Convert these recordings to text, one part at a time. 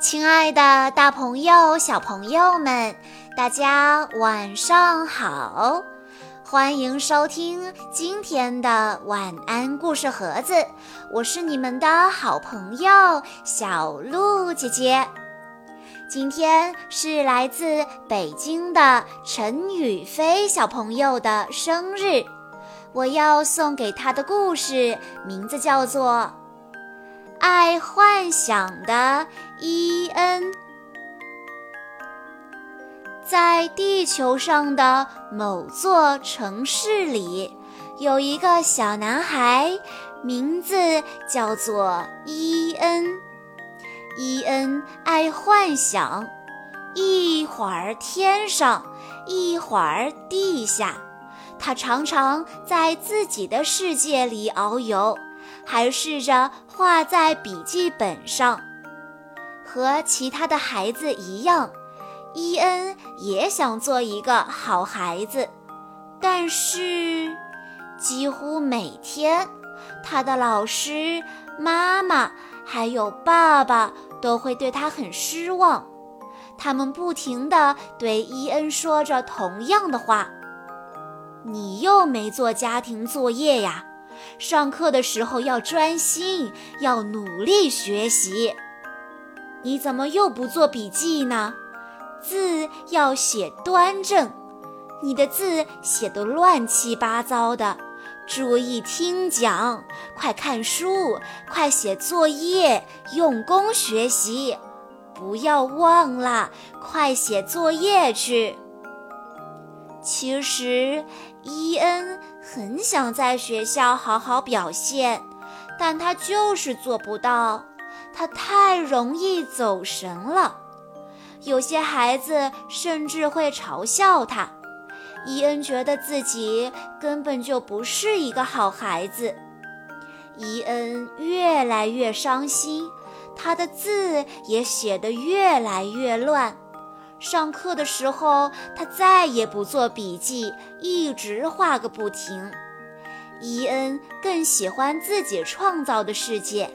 亲爱的，大朋友、小朋友们，大家晚上好！欢迎收听今天的晚安故事盒子，我是你们的好朋友小鹿姐姐。今天是来自北京的陈宇飞小朋友的生日，我要送给他的故事名字叫做。爱幻想的伊恩，在地球上的某座城市里，有一个小男孩，名字叫做伊恩。伊恩爱幻想，一会儿天上，一会儿地下，他常常在自己的世界里遨游。还试着画在笔记本上，和其他的孩子一样，伊恩也想做一个好孩子，但是几乎每天，他的老师、妈妈还有爸爸都会对他很失望，他们不停地对伊恩说着同样的话：“你又没做家庭作业呀。”上课的时候要专心，要努力学习。你怎么又不做笔记呢？字要写端正，你的字写得乱七八糟的。注意听讲，快看书，快写作业，用功学习，不要忘了，快写作业去。其实，伊恩很想在学校好好表现，但他就是做不到。他太容易走神了，有些孩子甚至会嘲笑他。伊恩觉得自己根本就不是一个好孩子。伊恩越来越伤心，他的字也写得越来越乱。上课的时候，他再也不做笔记，一直画个不停。伊恩更喜欢自己创造的世界，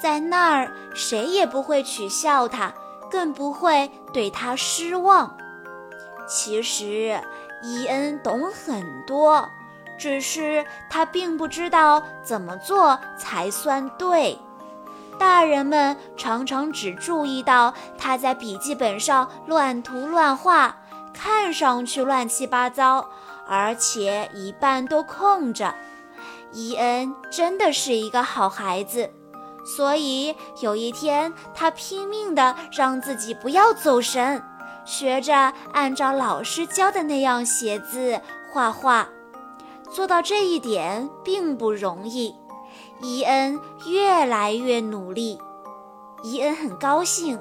在那儿谁也不会取笑他，更不会对他失望。其实，伊恩懂很多，只是他并不知道怎么做才算对。大人们常常只注意到他在笔记本上乱涂乱画，看上去乱七八糟，而且一半都空着。伊恩真的是一个好孩子，所以有一天他拼命地让自己不要走神，学着按照老师教的那样写字画画。做到这一点并不容易。伊恩越来越努力，伊恩很高兴，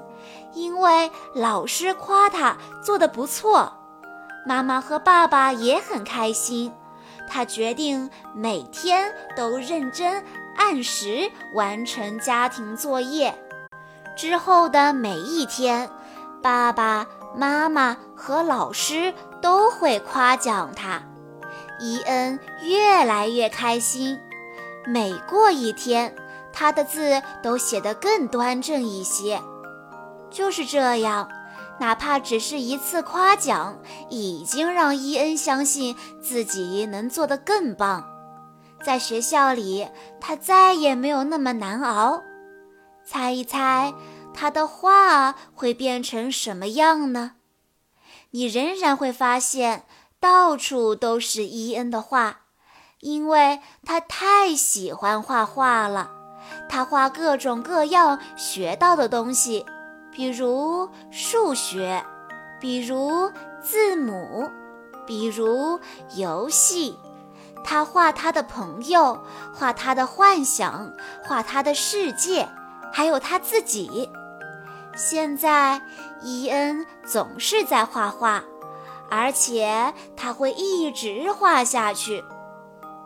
因为老师夸他做得不错。妈妈和爸爸也很开心。他决定每天都认真按时完成家庭作业。之后的每一天，爸爸妈妈和老师都会夸奖他。伊恩越来越开心。每过一天，他的字都写得更端正一些。就是这样，哪怕只是一次夸奖，已经让伊恩相信自己能做得更棒。在学校里，他再也没有那么难熬。猜一猜，他的画会变成什么样呢？你仍然会发现，到处都是伊恩的画。因为他太喜欢画画了，他画各种各样学到的东西，比如数学，比如字母，比如游戏。他画他的朋友，画他的幻想，画他的世界，还有他自己。现在，伊恩总是在画画，而且他会一直画下去。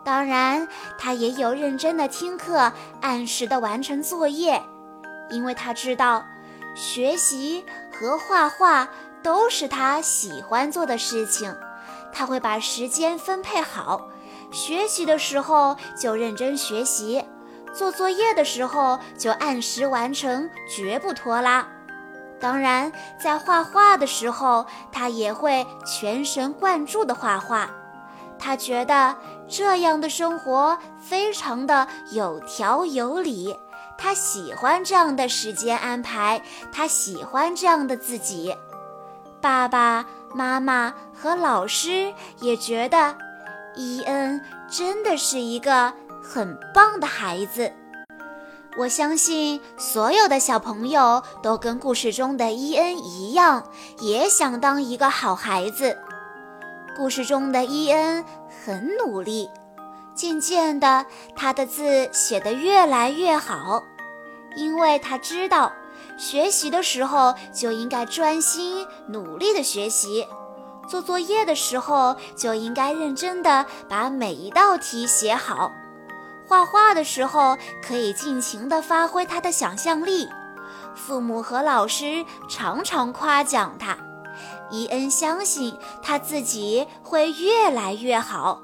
当然，他也有认真的听课，按时的完成作业，因为他知道，学习和画画都是他喜欢做的事情。他会把时间分配好，学习的时候就认真学习，做作业的时候就按时完成，绝不拖拉。当然，在画画的时候，他也会全神贯注地画画。他觉得这样的生活非常的有条有理，他喜欢这样的时间安排，他喜欢这样的自己。爸爸妈妈和老师也觉得伊恩真的是一个很棒的孩子。我相信所有的小朋友都跟故事中的伊恩一样，也想当一个好孩子。故事中的伊恩很努力，渐渐的，他的字写得越来越好，因为他知道，学习的时候就应该专心努力的学习，做作业的时候就应该认真的把每一道题写好。画画的时候可以尽情地发挥他的想象力，父母和老师常常夸奖他。伊恩相信他自己会越来越好，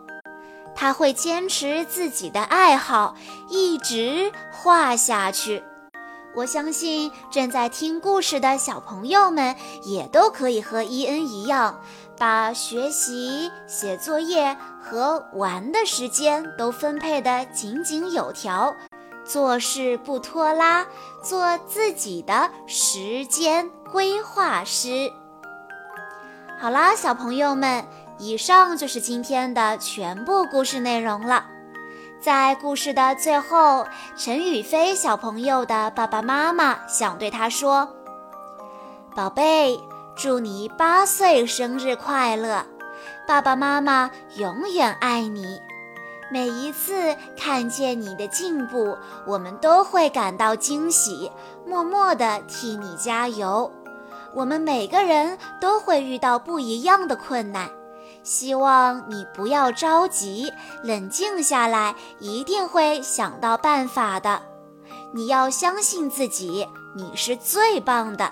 他会坚持自己的爱好，一直画下去。我相信正在听故事的小朋友们也都可以和伊恩一样，把学习、写作业和玩的时间都分配得井井有条，做事不拖拉，做自己的时间规划师。好啦，小朋友们，以上就是今天的全部故事内容了。在故事的最后，陈宇飞小朋友的爸爸妈妈想对他说：“宝贝，祝你八岁生日快乐！爸爸妈妈永远爱你。每一次看见你的进步，我们都会感到惊喜，默默地替你加油。我们每个人都会遇到不一样的困难。”希望你不要着急，冷静下来，一定会想到办法的。你要相信自己，你是最棒的。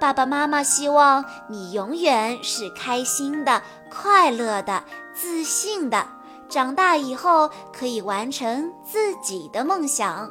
爸爸妈妈希望你永远是开心的、快乐的、自信的。长大以后可以完成自己的梦想。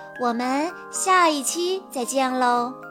我们下一期再见喽！